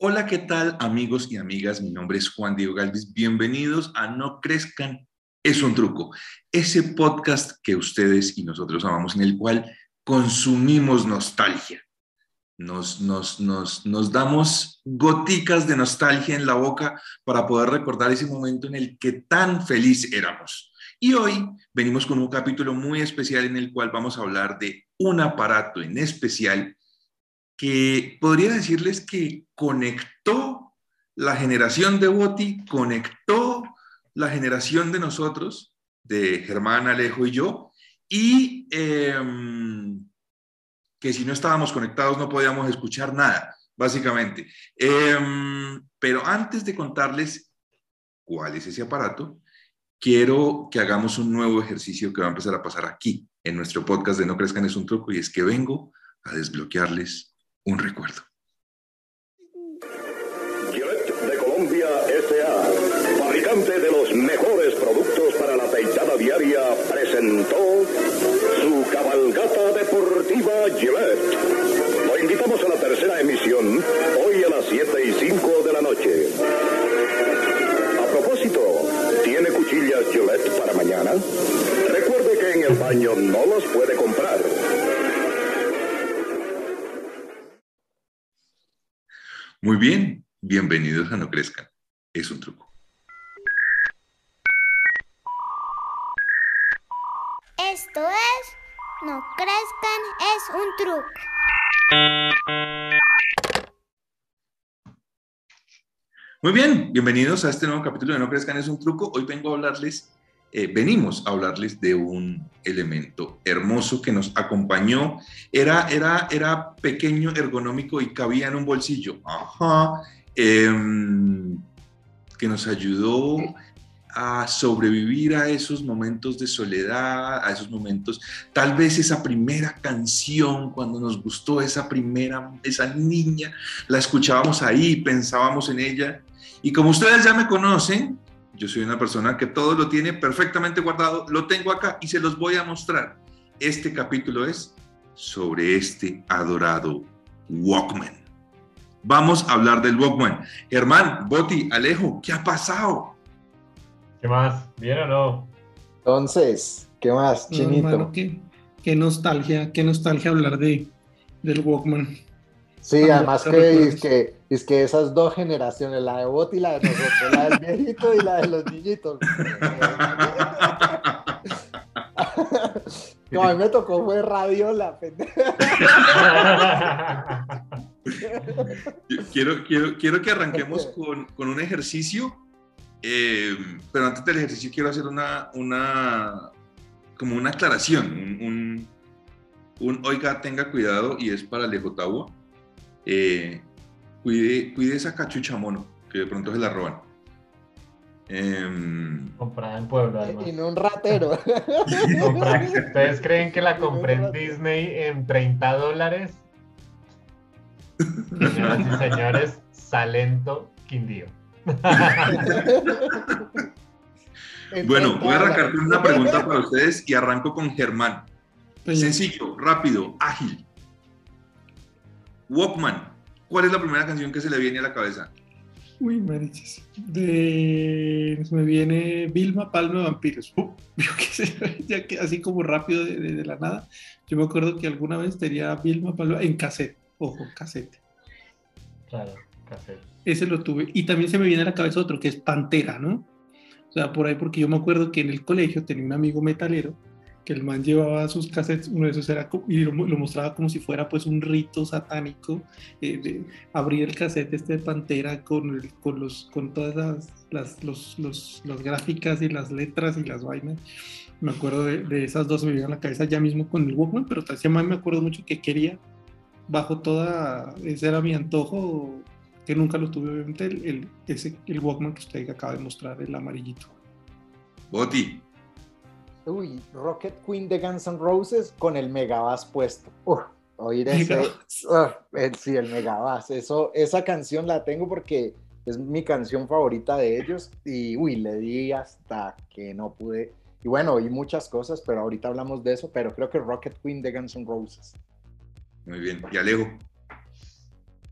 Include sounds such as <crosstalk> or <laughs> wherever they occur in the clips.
Hola, ¿qué tal amigos y amigas? Mi nombre es Juan Diego Galvis. Bienvenidos a No Crezcan, es un truco. Ese podcast que ustedes y nosotros amamos, en el cual consumimos nostalgia. Nos, nos, nos, nos damos goticas de nostalgia en la boca para poder recordar ese momento en el que tan feliz éramos. Y hoy venimos con un capítulo muy especial en el cual vamos a hablar de un aparato en especial que podría decirles que conectó la generación de Boti, conectó la generación de nosotros, de Germán, Alejo y yo, y em, que si no estábamos conectados no podíamos escuchar nada, básicamente. Em, pero antes de contarles cuál es ese aparato, quiero que hagamos un nuevo ejercicio que va a empezar a pasar aquí, en nuestro podcast de No Crezcan es un truco, y es que vengo a desbloquearles un recuerdo. Gillette de Colombia S.A., fabricante de los mejores productos para la peitada diaria, presentó su cabalgata deportiva Gillette. Lo invitamos a la tercera emisión, hoy a las 7 y 5 de la noche. A propósito, ¿tiene cuchillas Gillette para mañana? Recuerde que en el baño no las puede comprar. Muy bien, bienvenidos a No Crezcan. Es un truco. Esto es No crezcan, es un truco. Muy bien, bienvenidos a este nuevo capítulo de No Crezcan es un truco. Hoy vengo a hablarles, eh, venimos a hablarles de un elemento hermoso que nos acompañó. Era, era, era pequeño, ergonómico y cabía en un bolsillo. Ajá. Em, que nos ayudó a sobrevivir a esos momentos de soledad, a esos momentos, tal vez esa primera canción, cuando nos gustó esa primera, esa niña, la escuchábamos ahí, pensábamos en ella. Y como ustedes ya me conocen, yo soy una persona que todo lo tiene perfectamente guardado, lo tengo acá y se los voy a mostrar. Este capítulo es sobre este adorado Walkman. Vamos a hablar del Walkman. Germán, Boti, Alejo, ¿qué ha pasado? ¿Qué más? ¿Bien o no? Entonces, ¿qué más, No, Chinito? hermano, qué, qué nostalgia, qué nostalgia hablar de, del Walkman. Sí, además te que es, que es que esas dos generaciones, la de Bot y la de nosotros, la del <laughs> viejito y la de los niñitos. <laughs> No, a mí me tocó fue radiola, <laughs> Quiero, quiero, quiero que arranquemos con, con un ejercicio, eh, pero antes del ejercicio quiero hacer una, una como una aclaración, un, un- un, oiga, tenga cuidado y es para Alejo Taua. Eh, cuide, cuide esa cachucha mono, que de pronto se la roban. Em, Comprada en Puebla, además. Y no un ratero. <laughs> ¿Ustedes creen que la compré en Disney en 30 dólares? <laughs> Señoras y señores, Salento Quindío. <laughs> bueno, voy a arrancar con una pregunta para ustedes y arranco con Germán. Pues, Sencillo, rápido, ágil. Walkman, ¿cuál es la primera canción que se le viene a la cabeza? Uy, marichis. De, me viene Vilma Palma Vampiros. Uh, <laughs> yo qué sé, ya que así como rápido de, de- de la nada. Yo me acuerdo que alguna vez tenía Vilma Palma en cassette. Ojo, cassette. Claro, café. Ese lo tuve. Y también se me viene a la cabeza otro que es Pantera, ¿no? O sea, por ahí, porque yo me acuerdo que en el colegio tenía un amigo metalero que el man llevaba sus cassettes, uno de esos era y lo, lo mostraba como si fuera pues un rito satánico, eh, de abrir el cassette este de Pantera con, el- con, los, con todas las, las, los- los- las gráficas y las letras y las vainas. Me acuerdo de, de esas dos, me vienen a la cabeza ya mismo con el Walkman, pero también me acuerdo mucho que quería, bajo toda, ese era mi antojo, que nunca lo tuve, obviamente, el, el, ese, el Walkman que usted acaba de mostrar, el amarillito. Boti, Uy, Rocket Queen de Guns N' Roses con el Megabass puesto. Oír ese. El- sí, el Megabass. Eso, esa canción la tengo porque es mi canción favorita de ellos. Y uy, le di hasta que no pude. Y bueno, oí muchas cosas, pero ahorita hablamos de eso. Pero creo que Rocket Queen de Guns N' Roses. muy bien. Y Alejo,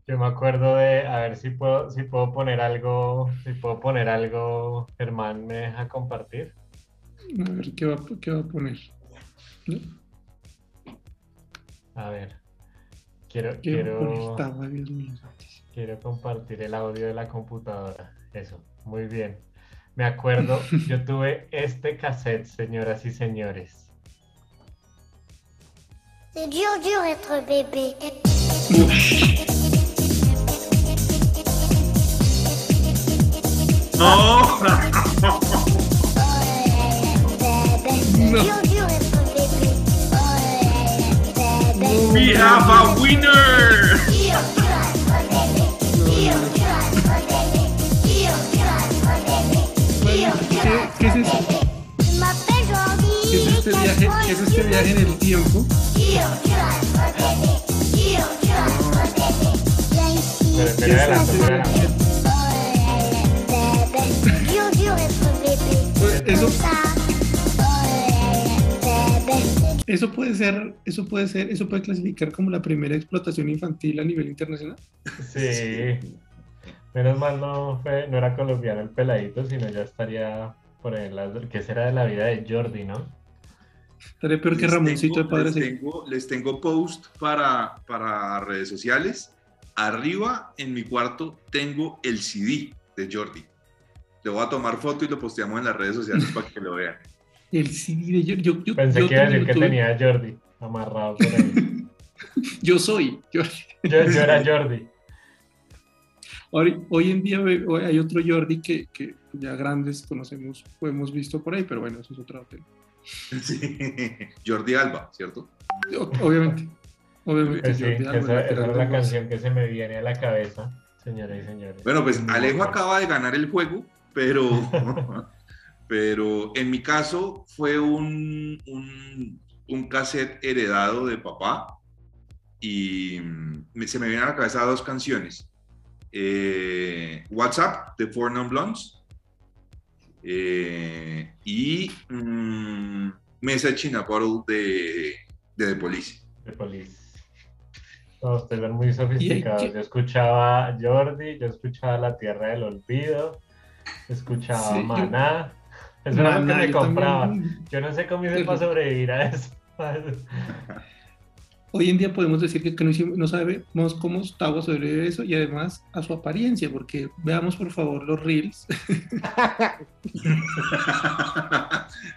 Yo me acuerdo de, a ver si puedo, si puedo poner algo, si puedo poner algo, Germán me deja compartir. A ver, ¿qué va, qué va a poner? ¿No? A ver. Quiero, ¿Qué va a quiero, poner? Estaba, Dios mío. quiero compartir el audio de la computadora. Eso, muy bien. Me acuerdo, yo <laughs> tuve este cassette, señoras y señores. C'est dur, dur être bébé. <laughs> No, <laughs> C'est dur, dur être bébé. we have a winner. ¿Qué, qué es eso? Je m'appelle Jordi. ¿Qué es este viaje, qué es este viaje en el tiempo? Pero, ¿Qué pero es adelante, este pero adelante. viaje? Dur, dur être bébé. Pues Eso, Ça. Eso puede ser, eso puede ser, eso puede clasificar como la primera explotación infantil a nivel internacional. Sí. Menos mal no, fue, no era colombiano el peladito, sino ya estaría por las- ¿Qué será de la vida de Jordi, no? Estaré peor que Ramoncito tengo- de Padre les tengo, les tengo post para, para redes sociales. Arriba en mi cuarto tengo el CD de Jordi. Le voy a tomar foto y lo posteamos en las redes sociales para que lo vean. El CD de yo, yo, yo, Pensé yo que iba a decir que tuve. tenía a Jordi amarrado por ahí. <laughs> Yo soy. Yo, Yo, yo era Jordi. hoy, hoy en día hoy hay otro Jordi que, que ya grandes conocemos o hemos visto por ahí, pero bueno, eso es otro tema. Sí. Jordi Alba, ¿cierto? Obviamente. Obviamente. Pues sí, Jordi Alba, esa, es la canción que se me viene a la cabeza, señoras y señores. Bueno, pues Alejo acaba de ganar el juego, pero, <laughs> pero en mi caso fue un, un, un cassette heredado de papá y me- se me vienen a la cabeza dos canciones. Eh, WhatsApp de Four Non Blondes eh, y mm, Mesa China Bottle de, de The Police. de Police. Todos ustedes son muy sofisticados. que- Yo escuchaba Jordi, yo escuchaba La Tierra del Olvido, escuchaba Sí, yo- Maná. Eso era lo que me yo también. compraba. Yo no sé cómo hice para sobrevivir a eso. Hoy en día podemos decir que, que no, hicimos- no sabemos cómo Gustavo sobrevive a eso y además a su apariencia, porque veamos por favor los reels. <laughs>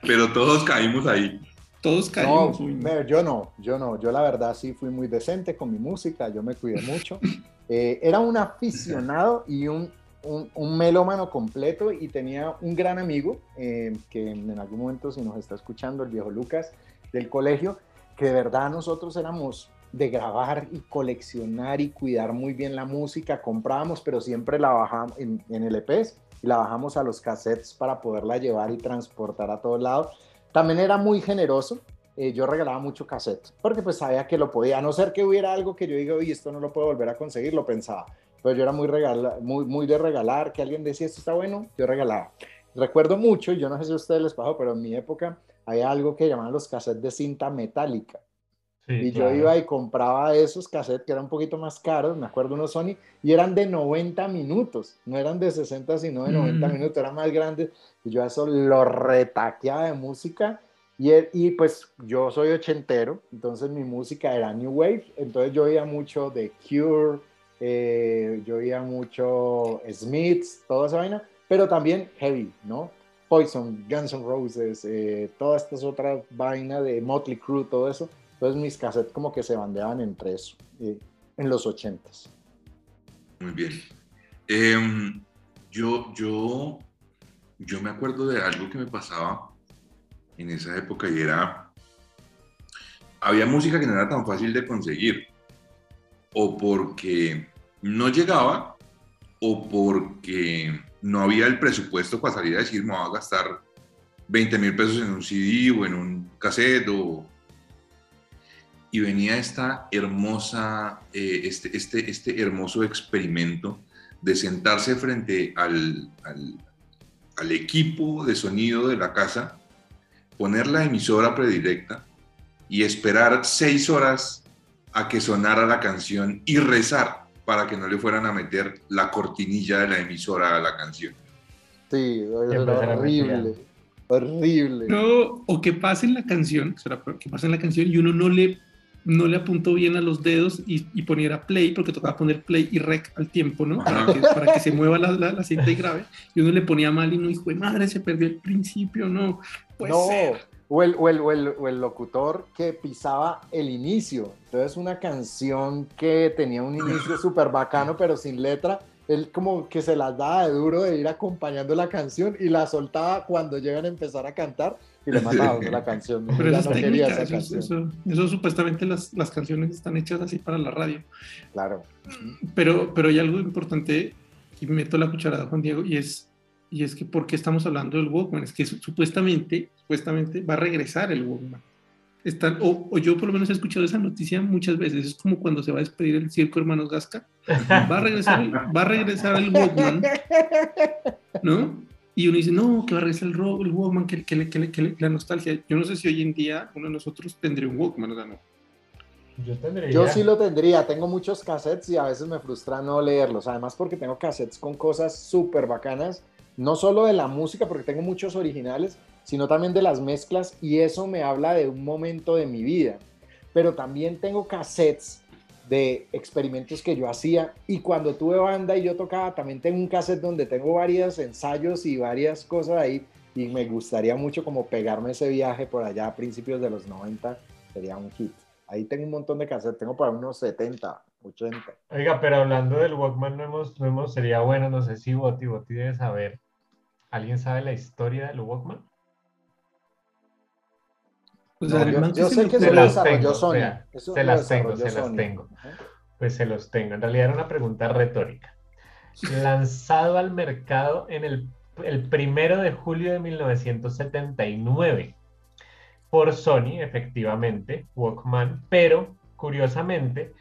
pero todos caímos ahí. Todos caímos. no. yo no, yo no. Yo la verdad sí fui muy decente con mi música, yo me cuidé mucho. <laughs> Eh, era un aficionado y un, un, melómano completo y tenía un gran amigo eh, que en algún momento si nos está escuchando, el viejo Lucas del colegio, que de verdad nosotros éramos de grabar y coleccionar y cuidar muy bien la música, comprábamos, pero siempre la bajábamos en, en LPs y la bajamos a los cassettes para poderla llevar y transportar a todos lados. También era muy generoso, eh, yo regalaba mucho cassette, porque pues sabía que lo podía, a no ser que hubiera algo que yo diga, oye, esto no lo puedo volver a conseguir, lo pensaba, pero yo era muy, regala, muy, muy de regalar, que alguien decía, esto está bueno, yo regalaba. Recuerdo mucho, yo no sé si a ustedes les pasó, pero en mi época había algo que llamaban los cassettes de cinta metálica. Sí, Y claro. yo iba y compraba esos cassettes que eran un poquito más caros, me acuerdo unos Sony, y eran de 90 minutos, no eran de 60, sino de 90 Mm. minutos, eran más grandes, y yo eso lo retaqueaba de música, y, el- y pues yo soy ochentero, entonces mi música era New Wave, entonces yo oía mucho de Cure, eh, yo oía mucho Smiths, toda esa vaina, pero también heavy, ¿no? Poison, Guns N' Roses, eh, todas estas otras vainas de Motley Crue, todo eso. Entonces mis cassettes como que se bandeaban entre eso, eh, en los ochentas. Muy bien. Em, yo, yo, yo me acuerdo de algo que me pasaba en esa época y era, había música que no era tan fácil de conseguir, o porque no llegaba, o porque no había el presupuesto para salir a decir, me voy a gastar 20 mil pesos en un CD o en un cassette, o... y venía esta hermosa, eh, este, este, este hermoso experimento de sentarse frente al, al, al equipo de sonido de la casa, poner la emisora predilecta y esperar seis horas a que sonara la canción y rezar para que no le fueran a meter la cortinilla de la emisora a la canción. Sí, era horrible. Horrible. No, o que pase en la canción, que pase en la canción y uno no le, no le apuntó bien a los dedos y, y poniera play, porque tocaba poner play y rec al tiempo, ¿no? Para que, para que se mueva la, la, la cinta y grave. Y uno le ponía mal y no, hijo de madre, se perdió el principio, no. Puede no, ser. O el, o, el, o, el, o el locutor que pisaba el inicio. Entonces una canción que tenía un inicio <laughs> súper bacano, pero sin letra, él como que se las daba de duro de ir acompañando la canción y la soltaba cuando llegan a empezar a cantar y le mandaba a uno la <laughs> canción. Pero eso no es quería técnica, esa eso, es- canción. eso- eso supuestamente las, las canciones están hechas así para la radio. Claro. Pero, pero hay algo importante y meto la cucharada, Juan Diego, y es, y es que ¿por qué estamos hablando del Walkman? Es que su- supuestamente, supuestamente va a regresar el Walkman. Están, o, o yo por lo menos he escuchado esa noticia muchas veces. Es como cuando se va a despedir el circo Hermanos Gasca. Va a regresar, el- va a regresar el Walkman, ¿no? Y uno dice, no, que va a regresar el, el Walkman, que, que, que, que la nostalgia. Yo no sé si hoy en día uno de nosotros tendría un Walkman, o sea, no. Yo tendría. Yo sí lo tendría, tengo muchos cassettes y a veces me frustra no leerlos, además porque tengo cassettes con cosas súper bacanas, no solo de la música, porque tengo muchos originales, sino también de las mezclas y eso me habla de un momento de mi vida. Pero también tengo cassettes de experimentos que yo hacía y cuando tuve banda y yo tocaba, también tengo un cassette donde tengo varios ensayos y varias cosas ahí y me gustaría mucho como pegarme ese viaje por allá a principios de los 90, sería un hit. Ahí tengo un montón de cassettes, tengo para unos 70, 80. Oiga, pero hablando del Walkman, no hemos, no hemos, sería bueno, no sé si Boti, Boti debe saber. ¿Alguien sabe la historia del Walkman? Pues No, yo, sé que se las tengo, Sony. vea, eso se las tengo, se las tengo. Ajá. Pues se los tengo. En realidad era una pregunta retórica. Lanzado al mercado en el, el primero de julio de 1979 por Sony, efectivamente, Walkman, pero curiosamente,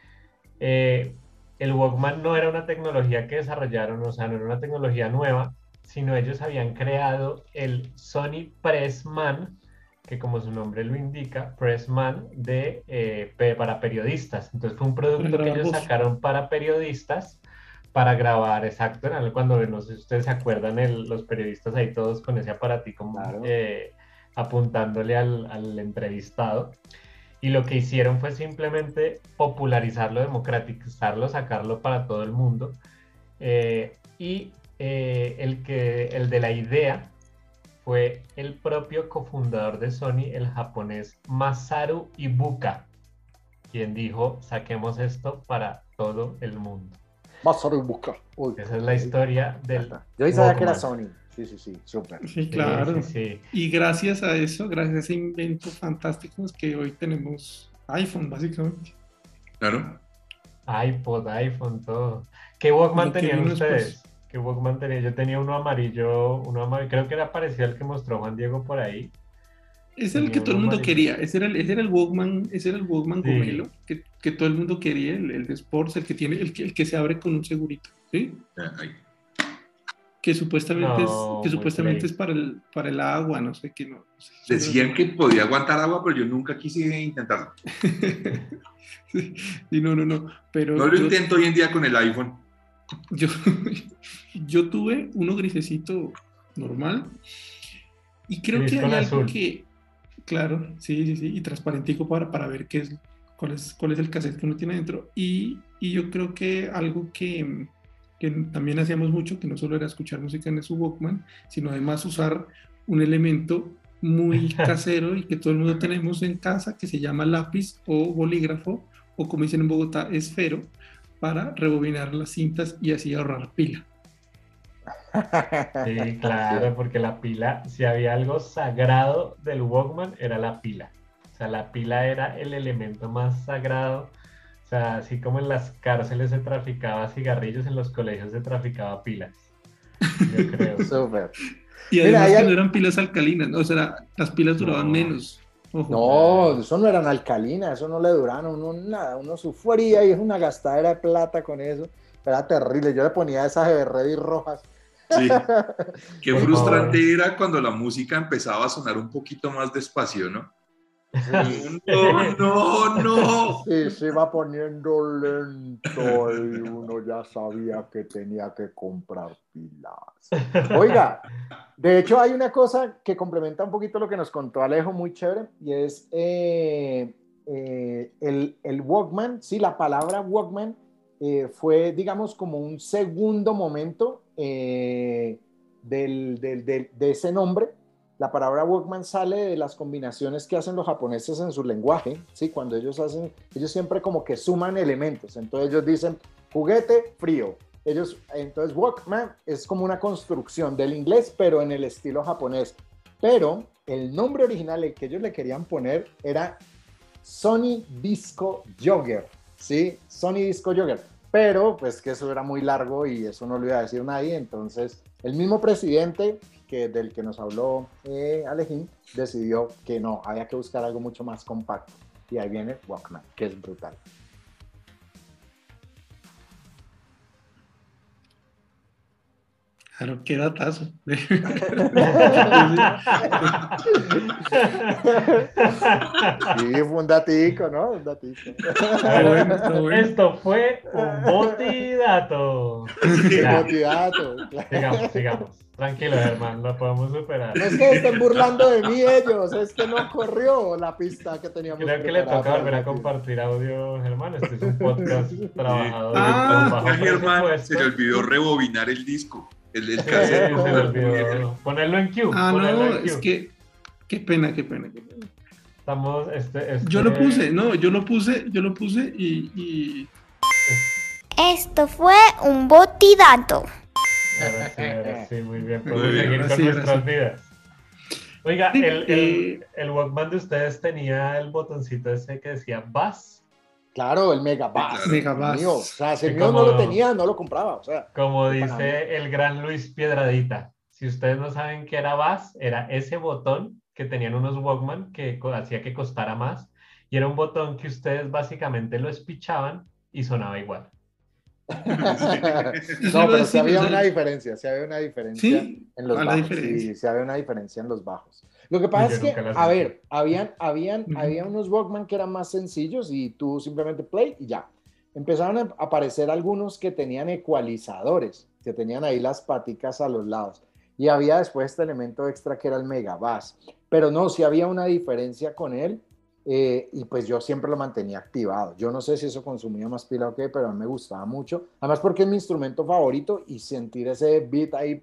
eh, el Walkman no era una tecnología que desarrollaron, o sea, no era una tecnología nueva, sino ellos habían creado el Sony Pressman, que como su nombre lo indica, Pressman de, eh, para periodistas. Entonces fue un producto que ellos sacaron para periodistas para grabar, exacto, era cuando, no sé si ustedes se acuerdan, el- los periodistas ahí todos con ese aparatico Claro. eh, apuntándole al, al entrevistado. Y lo que hicieron fue simplemente popularizarlo, democratizarlo, sacarlo para todo el mundo. Eh, y eh, el, que, el de la idea fue el propio cofundador de Sony, el japonés Masaru Ibuka, quien dijo, saquemos esto para todo el mundo. Masaru Ibuka. Uy, Esa es la historia del... Yo ahí sabía que era. Sony. Sí, sí, sí, súper. Sí, claro. sí, sí. Y gracias a eso, gracias a ese invento fantástico, es que hoy tenemos iPhone, básicamente. Claro. iPod, iPhone, todo. ¿Qué Walkman tenían vino ustedes? después. ¿Qué Walkman tenía? Yo tenía uno amarillo, uno amarillo, creo que era parecido al que mostró Juan Diego por ahí. Ese era el que todo el mundo amarillo. quería. Ese era el, ese era el Walkman, ese era el Walkman Sí. gomelo que, que todo el mundo quería, el, el de Sports, el que tiene, el que, el que se abre con un segurito, ¿sí? Ahí. Que supuestamente No, es, que supuestamente es para el, para el agua, no sé qué, no. no sé. Decían que podía aguantar agua, pero yo nunca quise intentarlo. <laughs> sí, no, no, no. Pero No lo yo- intento hoy en día con el iPhone. Yo, <laughs> yo tuve uno grisecito normal y creo Gris que hay algo azul. que, claro, sí, sí, sí, y transparentico para, para ver qué es, cuál es, cuál es el cassette que uno tiene dentro. Y, y yo creo que algo que, que también hacíamos mucho, que no solo era escuchar música en su Walkman, sino además usar un elemento muy <laughs> casero y que todo el mundo tenemos en casa que se llama lápiz o bolígrafo o como dicen en Bogotá, esfero para rebobinar las cintas y así ahorrar pila. Sí, claro, porque la pila, si había algo sagrado del Walkman, era la pila. O sea, la pila era el elemento más sagrado. O sea, así como en las cárceles se traficaba cigarrillos, en los colegios se traficaba pilas. Yo <laughs> creo. Súper. Y además que no eran pilas alcalinas, ¿no? o sea, las pilas duraban No. menos. Ojo. No, eso no eran alcalinas, eso no le duraban a uno nada, uno sufría y es una gastadera de plata con eso. Era terrible, yo le ponía esas Everready rojas. Sí. <laughs> Qué frustrante era cuando la música empezaba a sonar un poquito más despacio, ¿no? Sí, <laughs> No, no, no. sí, se iba poniendo lento y uno ya sabía que tenía que comprar pilas. Oiga, de hecho hay una cosa que complementa un poquito lo que nos contó Alejo, muy chévere, y es eh, eh, el, el Walkman, sí, la palabra Walkman eh, fue, digamos, como un segundo momento eh, del, del- del- de ese nombre. La palabra Walkman sale de las combinaciones que hacen los japoneses en su lenguaje, ¿sí? Cuando ellos hacen, ellos siempre como que suman elementos. Entonces ellos dicen juguete frío. Ellos, entonces Walkman es como una construcción del inglés, pero en el estilo japonés. Pero el nombre original que ellos le querían poner era Sony Disco Jogger, ¿sí? Sony Disco Jogger. Pero pues que eso era muy largo y eso no lo iba a decir nadie, entonces el mismo presidente que, del que nos habló eh, Alejín decidió que no, había que buscar algo mucho más compacto. Y ahí viene Walkman, que es brutal. Claro, qué datazo. Sí, fue un datico, ¿no? Un datico. Está bueno, está bueno. Esto fue un botidato. Ya, Motivato, claro. sigamos, sigamos. Tranquilo, hermano, lo podemos superar. No es que estén burlando de mí ellos, es que no corrió la pista que teníamos. Creo que le toca volver a compartir audio, Germán. Este es un podcast trabajado Ah, bajo A Germán se le olvidó rebobinar el disco. El <laughs> se cassette. ponerlo en queue. Ah, ponerlo no, en es que. Qué pena, qué pena, qué pena. Estamos, este, este- Yo lo puse, no, yo lo puse, yo lo puse y, y Esto fue un botidato. Ahora sí, ahora sí, muy bien. <laughs> Muy Podemos bien, seguir con sí, nuestras vidas. Oiga, el, el, eh, el Walkman de ustedes tenía el botoncito ese que decía Bass. Claro, el Mega Bass. Claro. Mega Bass. Mío. O sea, si el mío no lo tenía, no lo compraba. O sea, Como dice el gran Luis Piedradita. Si ustedes no saben qué era Bass, era ese botón que tenían unos Walkman que hacía que costara más. Y era un botón que ustedes básicamente lo espichaban y sonaba igual. Eso <laughs> no, pero sí había sea, una diferencia, sí había una diferencia Sí, en los ¿cuál la bajos. Sí, sí había una diferencia en los bajos. Lo que pasa es que, a ver, habían, habían, había unos Walkman que eran más sencillos y tú simplemente play y ya. Empezaron a aparecer algunos que tenían ecualizadores, que tenían ahí las paticas a los lados. Y había después este elemento extra que era el Mega Bass. Pero no, sí había una diferencia con él. eh, y pues yo siempre lo mantenía activado. Yo no sé si eso consumía más pila o qué, pero a mí me gustaba mucho. Además porque es mi instrumento favorito y sentir ese beat ahí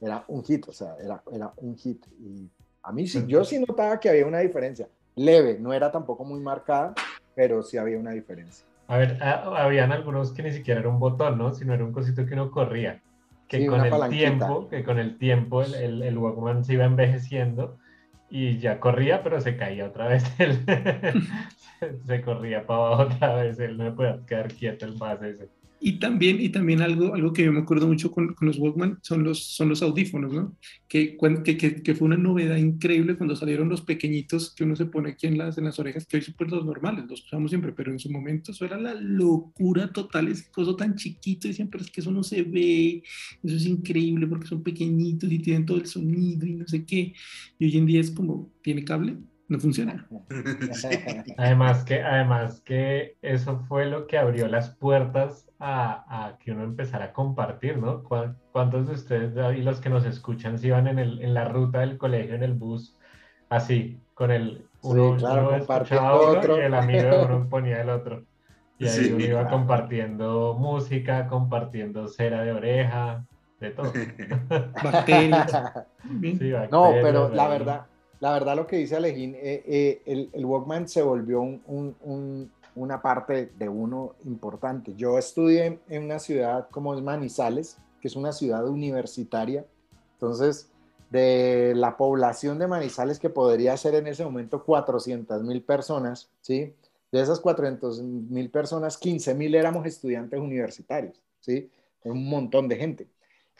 era un hit, o sea, era, era un hit. Y a mí sí, yo sí notaba que había una diferencia. Leve, no era tampoco muy marcada, pero sí había una diferencia. A ver, a- habían algunos que ni siquiera era un botón, ¿no? Sino era un cosito que uno corría. Que Sí, con el tiempo, que con el tiempo el, el, el Walkman se iba envejeciendo y ya corría, pero se caía otra vez. <laughs> El, se, corría para abajo otra vez, él no me podía quedar quieto el base ese. Y también, y también algo, algo que yo me acuerdo mucho con, con los Walkman son los, son los audífonos, ¿no? Que, que, que, que fue una novedad increíble cuando salieron los pequeñitos que uno se pone aquí en las, en las orejas, que hoy son pues los normales, los usamos siempre, pero en su momento eso era la locura total, ese coso tan chiquito, y siempre es que eso no se ve, eso es increíble porque son pequeñitos y tienen todo el sonido y no sé qué. Y hoy en día es como, ¿tiene cable? No funciona. <laughs> <laughs> Además que, además que eso fue lo que abrió las puertas a, a que uno empezara a compartir, ¿no? ¿Cuán- ¿Cuántos de ustedes y los que nos escuchan se iban en, el, en la ruta del colegio, en el bus, así, con el uno, Sí, claro, uno escuchaba otro. y el amigo de uno <laughs> ponía el otro. Y ahí Sí, uno iba claro. compartiendo música, compartiendo cera de oreja, de todo. Bacterias. No, pero la verdad, la verdad lo que dice Alejín, eh, eh, el, el Walkman se volvió un- un- un- una parte de uno importante. Yo estudié en una ciudad como es Manizales, que es una ciudad universitaria. Entonces, de la población de Manizales, que podría ser en ese momento 400 mil personas, ¿sí? De esas 400 mil personas, 15 mil éramos estudiantes universitarios, ¿sí? Un montón de gente.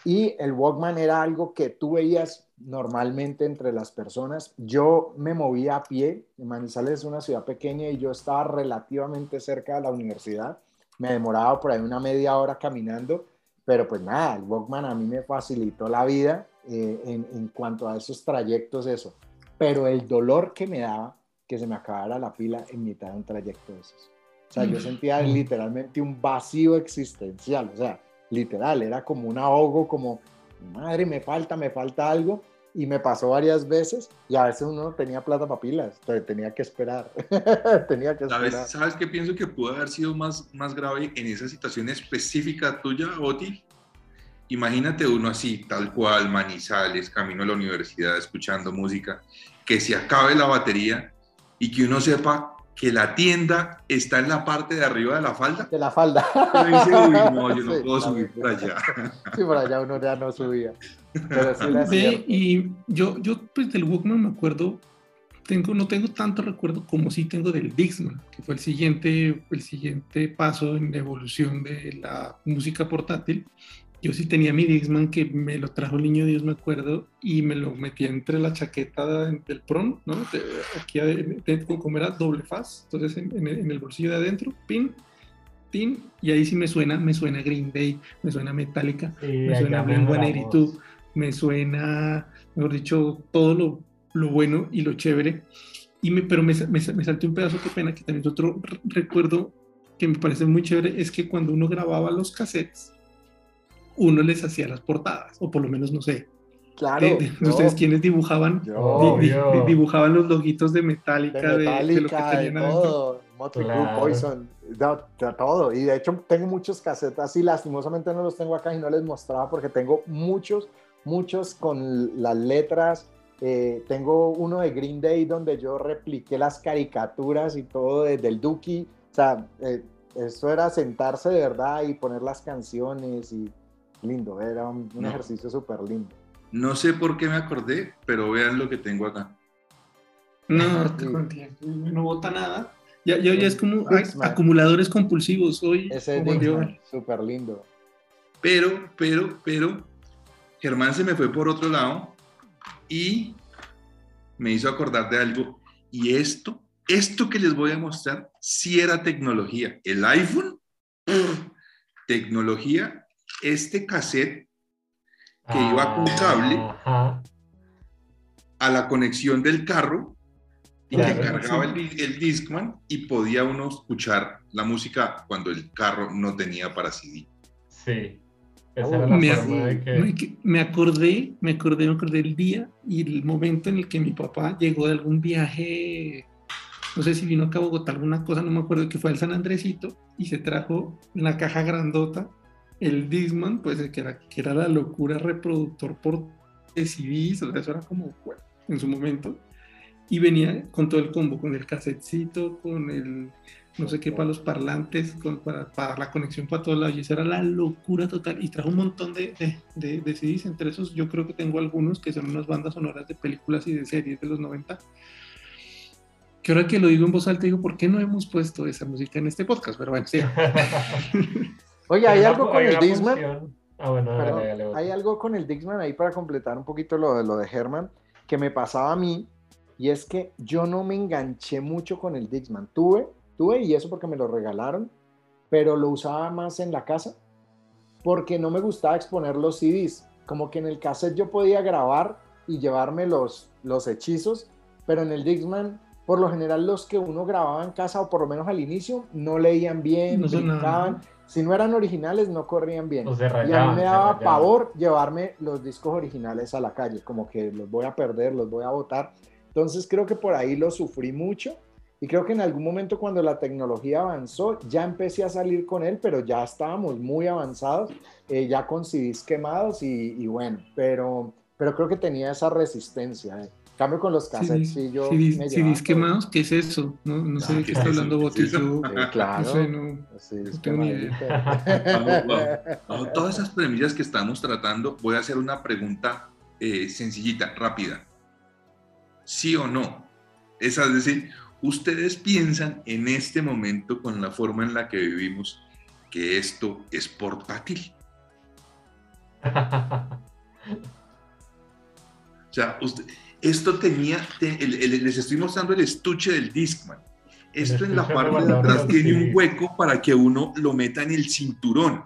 Y el Walkman era algo que tú veías normalmente entre las personas. Yo me movía a pie. Manizales es una ciudad pequeña y yo estaba relativamente cerca de la universidad. Me demoraba por ahí una media hora caminando, pero pues nada, el Walkman a mí me facilitó la vida eh, en, en cuanto a esos trayectos, eso. pero el dolor que me daba que se me acabara la pila en mitad de un trayecto de esos. O sea, yo sentía literalmente un vacío existencial, o sea, literal, era como un ahogo, como, madre, me falta, me falta algo, y me pasó varias veces, y a veces uno no tenía plata para pilas, entonces tenía que esperar, <laughs> tenía que esperar. ¿Sabes, ¿Sabes qué pienso que pudo haber sido más, más grave en esa situación específica tuya, Oti? Imagínate uno así, tal cual, Manizales, camino a la universidad, escuchando música, que se acabe la batería y que uno sepa que la tienda está en la parte de arriba de la falda. De la falda. Y dice, uy, no, yo no <laughs> Sí, puedo subir por allá. Sí, por allá uno ya no subía. Pero sí la hacía. y yo, yo pues del Walkman me acuerdo, tengo, no tengo tanto recuerdo como sí tengo del Dixman, que fue el siguiente, el siguiente paso en la evolución de la música portátil. Yo sí tenía mi Dixman que me lo trajo el niño Dios, me acuerdo, y me lo metía entre la chaqueta del prom, ¿no? De- aquí ade- de- como era doble faz, entonces en, en el, en el bolsillo de adentro, pin, pin, y ahí sí me suena, me suena Green Day, me suena Metallica, Sí, me suena Blink mejoramos. 182, me suena, mejor dicho, todo lo, lo bueno y lo chévere. Y me, pero me, me, me salté un pedazo, qué pena, que también otro recuerdo que me parece muy chévere, es que cuando uno grababa los cassettes, uno les hacía las portadas, o por lo menos, no sé, Claro. de, de yo- ustedes quienes dibujaban, yo, di- di- Obvio. dibujaban los loguitos de Metallica, de de, de lo que Metallica, de, tenían adentro. todo, Motley Claro. Poison, de, de todo. Y de hecho tengo muchos cassettes así, lastimosamente no los tengo acá y no les mostraba porque tengo muchos, muchos con las letras. Eh, tengo uno de Green Day donde yo repliqué las caricaturas y todo desde el Dookie. O sea, eh, eso era sentarse de verdad y poner las canciones y lindo, era un, un No. ejercicio súper lindo. No sé por qué me acordé, pero vean lo que tengo acá. No, te Sí. conté, no vota nada. Ya, ya, ya es como ay, acumuladores compulsivos. Hoy, Ese. Dixman, súper lindo. Pero, pero, pero, Germán se me fue por otro lado y me hizo acordar de algo. Y esto, esto que les voy a mostrar, sí era tecnología. El iPhone, tecnología, este cassette que iba con cable. Ajá. a la conexión del carro y Claro, que cargaba sí. el, el Discman y podía uno escuchar la música cuando el carro no tenía para CD. Sí. Esa era la Me, forma de que... me- acordé, me acordé, me acordé del día y el momento en el que mi papá llegó de algún viaje, no sé si vino acá a Bogotá, alguna cosa, no me acuerdo, que fue al San Andresito y se trajo una caja grandota, el Disman, pues que era, que era la locura reproductor por CDs, o sea, eso era como bueno, en su momento. Y venía con todo el combo, con el casetcito, con el no sé qué para los parlantes, con, para, para la conexión para todos lados. Y esa era la locura total. Y trajo un montón de, de, de, de CDs. Entre esos, yo creo que tengo algunos que son unas bandas sonoras de películas y de series de los 90. Que ahora que lo digo en voz alta, digo, ¿por qué no hemos puesto esa música en este podcast? Pero bueno, sí. <laughs> Oye, hay algo con el Dixman. Ah, bueno, dale, Perdón, dale, dale. hay algo con el Dixman ahí para completar un poquito lo de lo de Herman que me pasaba a mí y es que yo no me enganché mucho con el Dixman. Tuve, tuve y eso porque me lo regalaron, pero lo usaba más en la casa porque no me gustaba exponer los CDs. Como que en el cassette yo podía grabar y llevarme los, los hechizos, pero en el Dixman, por lo general los que uno grababa en casa o por lo menos al inicio, no leían bien, No brincaban. ¿no? Si no eran originales, no corrían bien. Se Y a mí me daba pavor llevarme los discos originales a la calle, como que los voy a perder, los voy a botar. Entonces creo que por ahí lo sufrí mucho y creo que en algún momento cuando la tecnología avanzó, ya empecé a salir con él, pero ya estábamos muy avanzados, eh, ya con CDs quemados y, y bueno, pero, pero creo que tenía esa resistencia. eh. Cambio con los cassettes, sí, yo CDs, me quemados, ¿qué es eso? No, no sé Ah, de ¿qué qué es está hablando. Yo, Eh, claro. no sé, no. CDs no tengo ni idea. <laughs> quemaditos. Bajo todas esas premisas que estamos tratando, voy a hacer una pregunta eh, sencillita, rápida. ¿Sí o no? Es es decir, ¿ustedes piensan en este momento con la forma en la que vivimos que esto es portátil? <laughs> O sea, usted- esto tenía, te- el- el- les estoy mostrando el estuche del Discman. Esto en la parte de atrás tiene un hueco para que uno lo meta en el cinturón.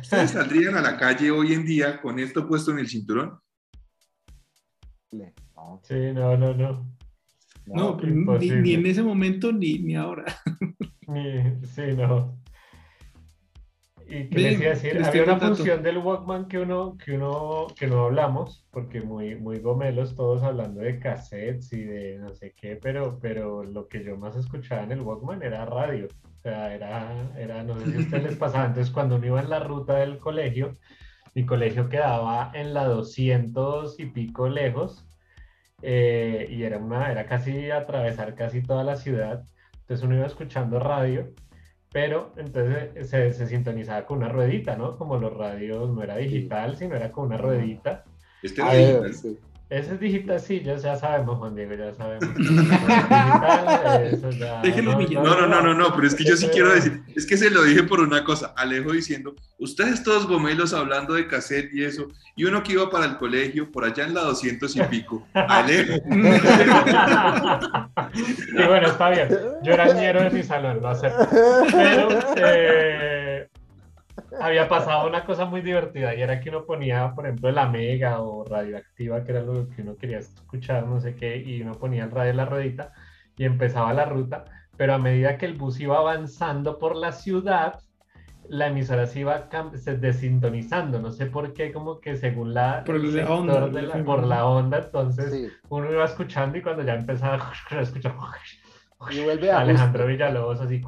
¿Ustedes <laughs> saldrían a la calle hoy en día con esto puesto en el cinturón? No, Sí, no, no, no. No, ni, en ese momento ni, ni ahora. Ni- sí, no. Y que les iba a decir, había una función del Walkman que uno, que uno, que no hablamos, porque muy, muy gomelos todos hablando de cassettes y de no sé qué, pero, pero lo que yo más escuchaba en el Walkman era radio. O sea, era, era, no sé si a ustedes les pasaba, entonces <laughs> cuando uno iba en la ruta del colegio, mi colegio quedaba en la 200 y pico lejos, eh, y era una, era casi atravesar casi toda la ciudad, entonces uno iba escuchando radio, pero entonces se, se sintonizaba con una ruedita, ¿no? Como los radios no era digital, sino era con una ruedita. Este era ver, digital. sí. Ese es digital, sí, ya, ya sabemos, Juan Diego, ya sabemos. <laughs> digital, eso ya, Déjenlo. No, no, no, no, no, pero es que yo sí Eso quiero decir, es que se lo dije por una cosa, Alejo diciendo, ustedes todos gomelos hablando de cassette y eso, y uno que iba para el colegio, por allá en la 200 y pico, Alejo, <laughs> y bueno, está bien. Yo era ñero de mi salón, lo acepto. Pero eh, había pasado una cosa muy divertida y era que uno ponía, por ejemplo, la Mega o Radioactiva, que era lo que uno quería escuchar, no sé qué, y uno ponía el radio en la ruedita y empezaba la ruta, pero a medida que el bus iba avanzando por la ciudad, la emisora se iba desintonizando, no sé por qué, como que según la, Por el la onda, de la- por la onda, entonces Sí. uno iba escuchando y cuando ya empezaba <laughs> a escuchar Y vuelve a Alejandro Villalobos así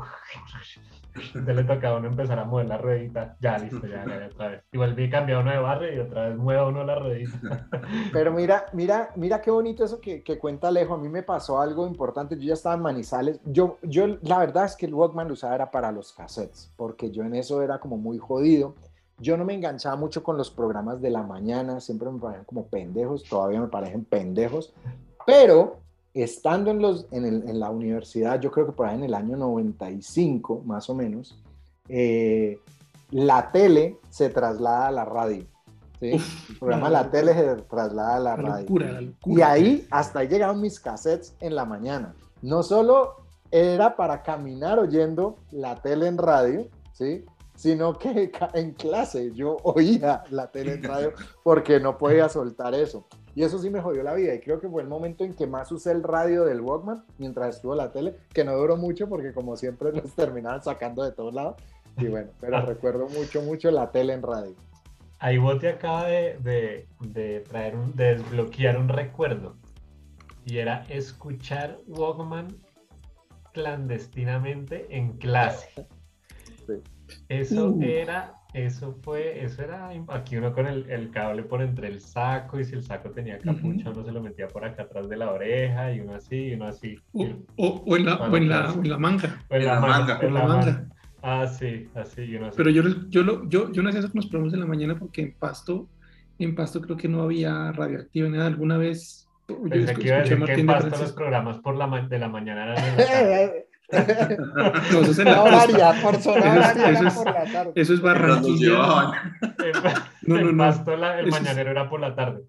entonces le tocaba a uno empezar a mover la ruedita ya listo ya, ya, ya, otra vez y volví a cambiar uno de barrio y otra vez mueve uno la ruedita <laughs> Pero mira, mira, mira qué bonito eso que, que cuenta Alejo. A mí me pasó algo importante. Yo ya estaba en Manizales. Yo, yo, la verdad es que el Walkman lo usaba era para los cassettes, porque yo en eso era como muy jodido. Yo no me enganchaba mucho con los programas de la mañana, siempre me parecían como pendejos, todavía me parecen pendejos. Pero estando en, los, en, el- en la universidad, yo creo que por ahí en el año 95, más o menos, eh, la tele se traslada a la radio. ¿sí? el programa la tele se traslada a la La radio. locura, la locura. Y ahí, hasta ahí llegaron mis cassettes en la mañana. No solo era para caminar oyendo la tele en radio, ¿sí? Sino que <laughs> en clase yo oía la tele en radio <laughs> porque no podía soltar eso. Y eso sí me jodió la vida. Y creo que fue el momento en que más usé el radio del Walkman mientras estuvo la tele, que no duró mucho porque como siempre los <laughs> terminaban sacando de todos lados. Y bueno, pero recuerdo mucho, mucho la tele en radio. ahí Bote acaba de, de, de traer un, de desbloquear un recuerdo y era escuchar Walkman clandestinamente en clase Sí. Eso Uh. era, eso fue, eso era, aquí uno con el, el cable por entre el saco y si el saco tenía capucha uno se lo metía por acá atrás de la oreja y uno así y uno así. O, y- o- o en la, o en la, o en la manga. o en la la manga, manga. en la manga. manga. Ah, sí, así y uno así. Pero yo, yo, lo- yo, yo no hacía eso con los programas de la mañana porque en Pasto, en Pasto creo que no había radioactiva ni nada. Alguna vez yo Pensé que iba a decir que en Pasto los programas por la de la mañana eran. <laughs> No, eso es en la horaria, por zona Eso es- horaria eso es- por la tarde. Eso es Barranquilla. <laughs> En, No, no, no. Pasto la- el Eso es- mañanero era por la tarde.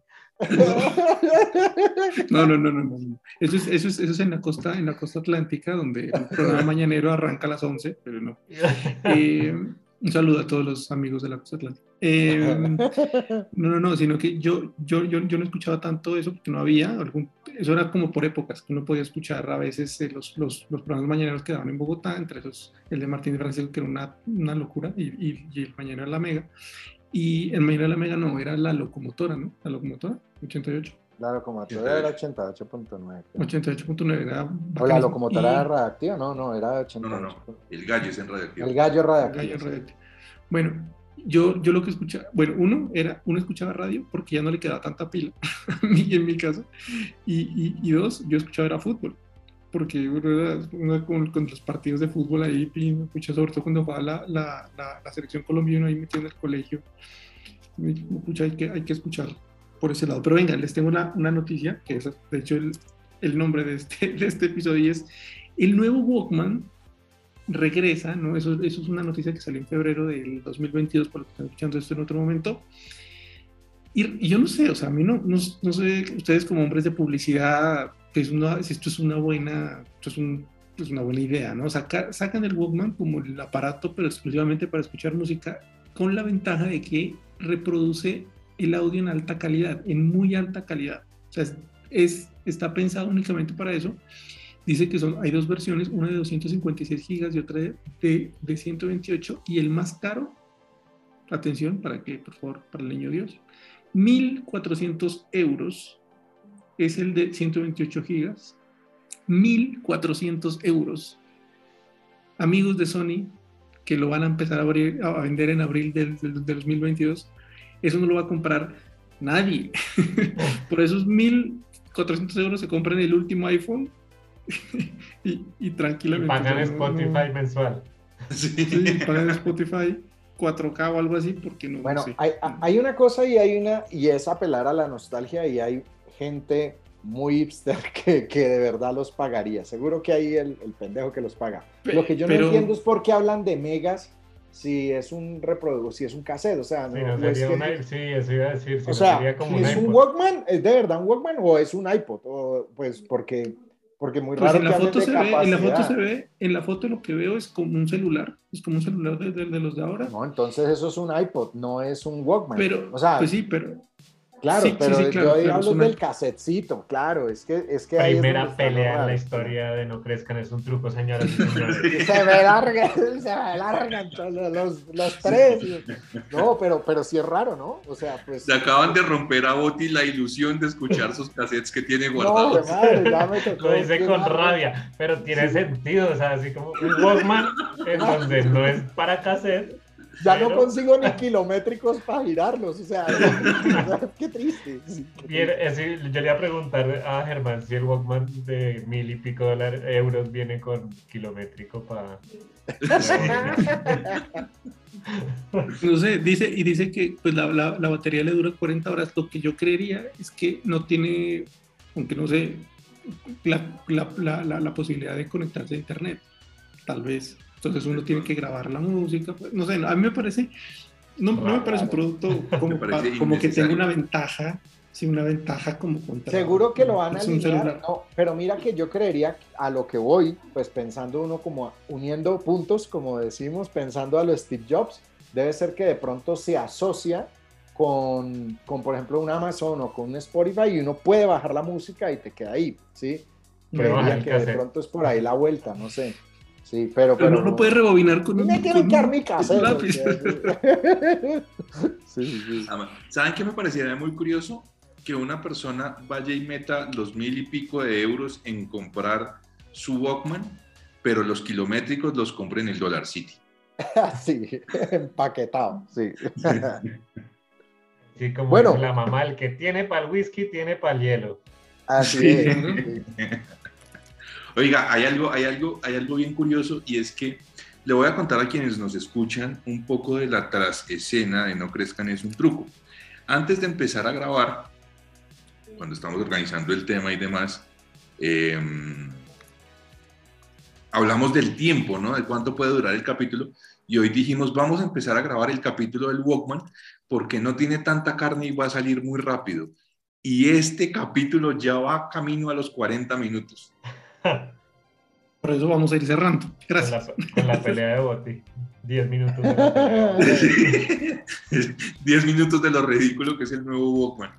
No, no, no, no, no, no. Eso es, eso es, eso es en la costa, en la costa atlántica, donde el programa <laughs> mañanero arranca a las 11, pero no. <laughs> Eh, un saludo a todos los amigos de la costa atlántica. Eh, no, no, no, sino que yo, yo, yo, yo no escuchaba tanto eso porque no había algún, eso era como por épocas, que uno podía escuchar a veces eh, los, los, los programas mañaneros que daban en Bogotá, entre esos el de Martín Francisco, que era una, una locura, y, y, y el mañanero de la Mega. Y el mañanero de la Mega no, era la locomotora, ¿no? La locomotora, 88. La locomotora era 88.9. 88.9 era O la locomotora Y- era radioactiva, no, no, era 88. No, no, no. El gallo es en radioactivo. El gallo Gallo radioactivo. sí. radioactivo. Bueno, yo, yo lo que escuchaba, bueno, uno era, uno escuchaba radio porque ya no le quedaba tanta pila, <laughs> a mí en mi caso, y, y, y dos, yo escuchaba era fútbol, porque uno era uno con, con los partidos de fútbol ahí, escuchaba sobre todo cuando jugaba la, la, la, la selección colombiana ahí metido en el colegio, escucha, hay, que, hay que escucharlo por ese lado. Pero venga, les tengo una, una noticia, que es de hecho el, el nombre de este, <laughs> de este episodio, y es el nuevo Walkman regresa, ¿no? Eso, eso es una noticia que salió en febrero del 2022, por lo que están escuchando esto en otro momento. Y, y yo no sé, o sea, a mí no, no, no sé, ustedes como hombres de publicidad, pues una, si esto es una buena, esto es, un, es una buena idea, ¿no? Saca- sacan el Walkman como el aparato, pero exclusivamente para escuchar música, con la ventaja de que reproduce el audio en alta calidad, en muy alta calidad. O sea, es- es, está pensado únicamente para eso. Dice que son, hay dos versiones, una de 256 gigas y otra de, de 128. Y el más caro, atención, para que, por favor, para el niño Dios, 1.400 euros es el de 128 gigas. 1.400 euros. Amigos de Sony, que lo van a empezar a, vender en abril del, del, 2022, eso no lo va a comprar nadie. <laughs> Por esos 1.400 euros se compran el último iPhone <laughs> y, y, tranquilamente. pagan Spotify mensual. Sí. sí, pagan Spotify 4K o algo así, porque no. Bueno, hay, hay, una cosa y hay una, y es apelar a la nostalgia, y hay gente muy hipster <laughs> que, que de verdad los pagaría. Seguro que hay el, el pendejo que los paga. Lo que yo no entiendo es por qué hablan de megas si es un reproductor, si es un cassette, o sea, no, sí, no sería es que, una, sí, eso iba a decir, si o sea, sería como ¿es un, un Walkman? ¿Es de verdad un Walkman o es un iPod? O, pues porque porque muy pues raro en la foto se ve, en la foto se ve, en la foto lo que veo es como un celular, es como un celular de, de, de, los de ahora. No, entonces eso es un iPod, no es un Walkman. Pero, o sea, pues sí, pero Claro, Sí, pero sí, sí, claro, yo hablo una- del casetcito, claro, es que es que ahí es Primera pelea en la historia de No Crezcan es un truco, señoras y <laughs> señores. Se me largan, <laughs> se me largan los, los tres. No, pero, pero sí es raro, ¿no? O sea, pues. Le acaban de romper a Boti la ilusión de escuchar sus cassettes que tiene No, guardados. de madre, ya me <laughs> tocó. Lo dice con rabia, pero tiene sentido, o sea, así como un Walkman en donde no es para cassette. Ya no consigo ni kilométricos para girarlos, o sea, <laughs> qué triste. sí, yo le iba a preguntar a Germán si el Walkman de mil y pico dólares, euros viene con kilométrico para... <laughs> No sé, dice, y dice que pues, la, la, la batería le dura 40 horas. Lo que yo creería es que no tiene, aunque no sé, la, la, la, la, la posibilidad de conectarse a internet. Tal vez. Entonces uno tiene que grabar la música. pues, no sé, a mí me parece, no, no me parece un producto <laughs> como, parece pa- como que tenga una ventaja, sí, una ventaja como contra. Seguro que lo van a es un alinear, no, pero mira que yo creería a lo que voy, pues pensando uno como uniendo puntos, como decimos, pensando a lo Steve Jobs, debe ser que de pronto se asocia con, con, por ejemplo, un Amazon o con un Spotify y uno puede bajar la música y te queda ahí, ¿sí? Creería que de pronto es por ahí la vuelta, no sé. Sí, pero... Pero pero no lo puede rebobinar con un, Me tiene con que dar un- mi lápiz. porque- Sí, sí. Ama- ¿Saben qué me parecería muy curioso? Que una persona vaya y meta los mil y pico de euros en comprar su Walkman, pero los kilométricos los compre en el Dollar City. <laughs> Sí, <laughs> empaquetado, sí. Sí, como Bueno. la mamá, el que tiene para el whisky, tiene para el hielo. Así Sí. es. <laughs> Oiga, hay algo, hay, algo, hay algo bien curioso y es que le voy a contar a quienes nos escuchan un poco de la trasescena de No Crezcan es un truco. Antes de empezar a grabar, cuando estamos organizando el tema y demás, eh, hablamos del tiempo, ¿no? De cuánto puede durar el capítulo. Y hoy dijimos, vamos a empezar a grabar el capítulo del Walkman porque no tiene tanta carne y va a salir muy rápido. Y este capítulo ya va camino a los 40 minutos. <laughs> Por eso vamos a ir cerrando. Con Gracias. la, con la pelea de Boti. 10 minutos. de la <laughs> pelea de Boti. 10 minutos de lo ridículo que es el nuevo Walkman.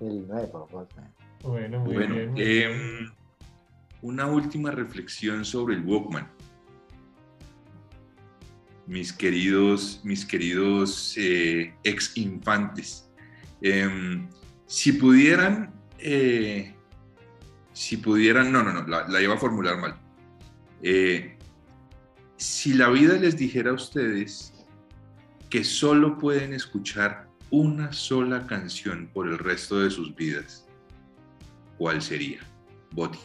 El nuevo, pues, man. Bueno, muy Bueno, bien. muy bien. em, una última reflexión sobre el Walkman. Mis queridos, mis queridos eh, ex infantes, em, si pudieran, eh, si pudieran, no, no, no, la, la iba a formular mal. Eh, si la vida les dijera a ustedes que solo pueden escuchar una sola canción por el resto de sus vidas, ¿cuál sería? Boti.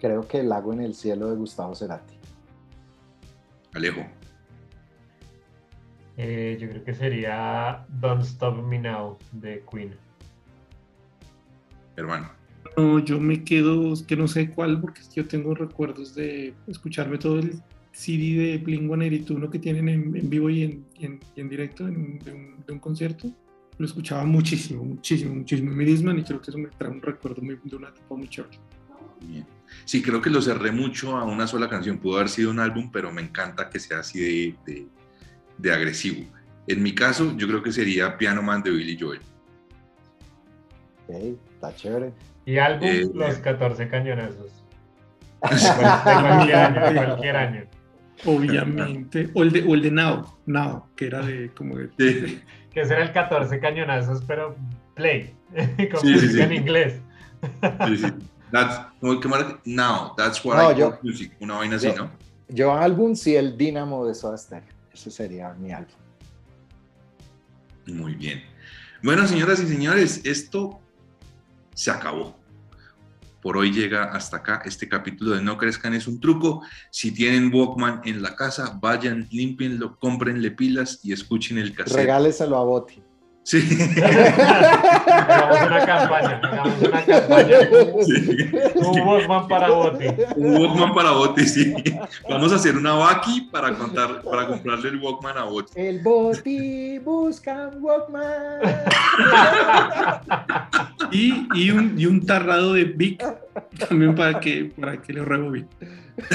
Creo que El lago en el cielo de Gustavo Cerati. Alejo. Eh, yo creo que sería Don't Stop Me Now de Queen. Hermano. No, yo me quedo, es que no sé cuál, porque es que yo tengo recuerdos de escucharme todo el CD de Blink 182 que tienen en, en vivo y en, en, y en directo en- de, un, de un concierto. Lo escuchaba muchísimo, muchísimo, muchísimo. Me Disman y creo que eso me trae un recuerdo muy, de una etapa muy chévere. Bien. Sí, creo que lo cerré mucho a una sola canción. Pudo haber sido un álbum, pero me encanta que sea así de, de- de agresivo. En mi caso, yo creo que sería Piano Man de Billy Joel. Ok, está chévere. Y álbum Eh, Los 14 Cañonazos. <laughs> Cualquier año, de cualquier año. Obviamente. O el de, o el de Now, Now, que era de como de. Sí. <laughs> Que será el 14 Cañonazos, pero play. <laughs> Como Sí, sí, dice sí. en inglés. Sí, sí. That's, ¿cómo que marca? Now, that's what No, I yo- music. Una vaina así, yo- ¿no? Yo álbum sí el Dínamo de Soda Stereo. Ese sería mi álbum. Muy bien. Bueno, señoras y señores, esto se acabó. Por hoy llega hasta acá este capítulo de No Crezcan es un truco. Si tienen Walkman en la casa, vayan, límpienlo, cómprenle pilas y escuchen el cassette. Regáleselo a Boti. Sí. Hagamos una campaña, hagamos una campaña. Sí. Un Walkman para Boti. Un Walkman para Boti, sí. Vamos a hacer una Baki para contar, para comprarle el Walkman a Boti. El Boti busca un Walkman. <laughs> Y, y, un, y un tarrado de Vic también para que, para que le rebobine. <laughs>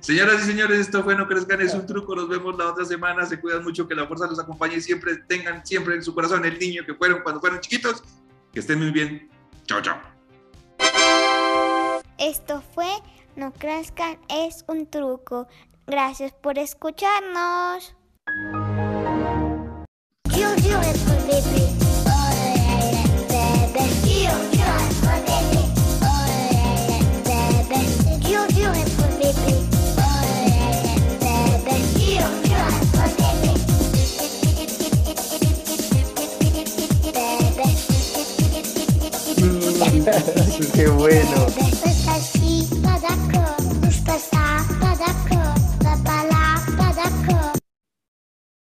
Señoras y señores, esto fue No Crezcan es un truco. Nos vemos la otra semana. Se cuidan mucho, que la fuerza los acompañe y siempre tengan siempre en su corazón el niño que fueron cuando fueron chiquitos. Que estén muy bien. Chao, chao. Esto fue No crezcan es un truco. Gracias por escucharnos. Yo, yo, bebé. Qué bueno.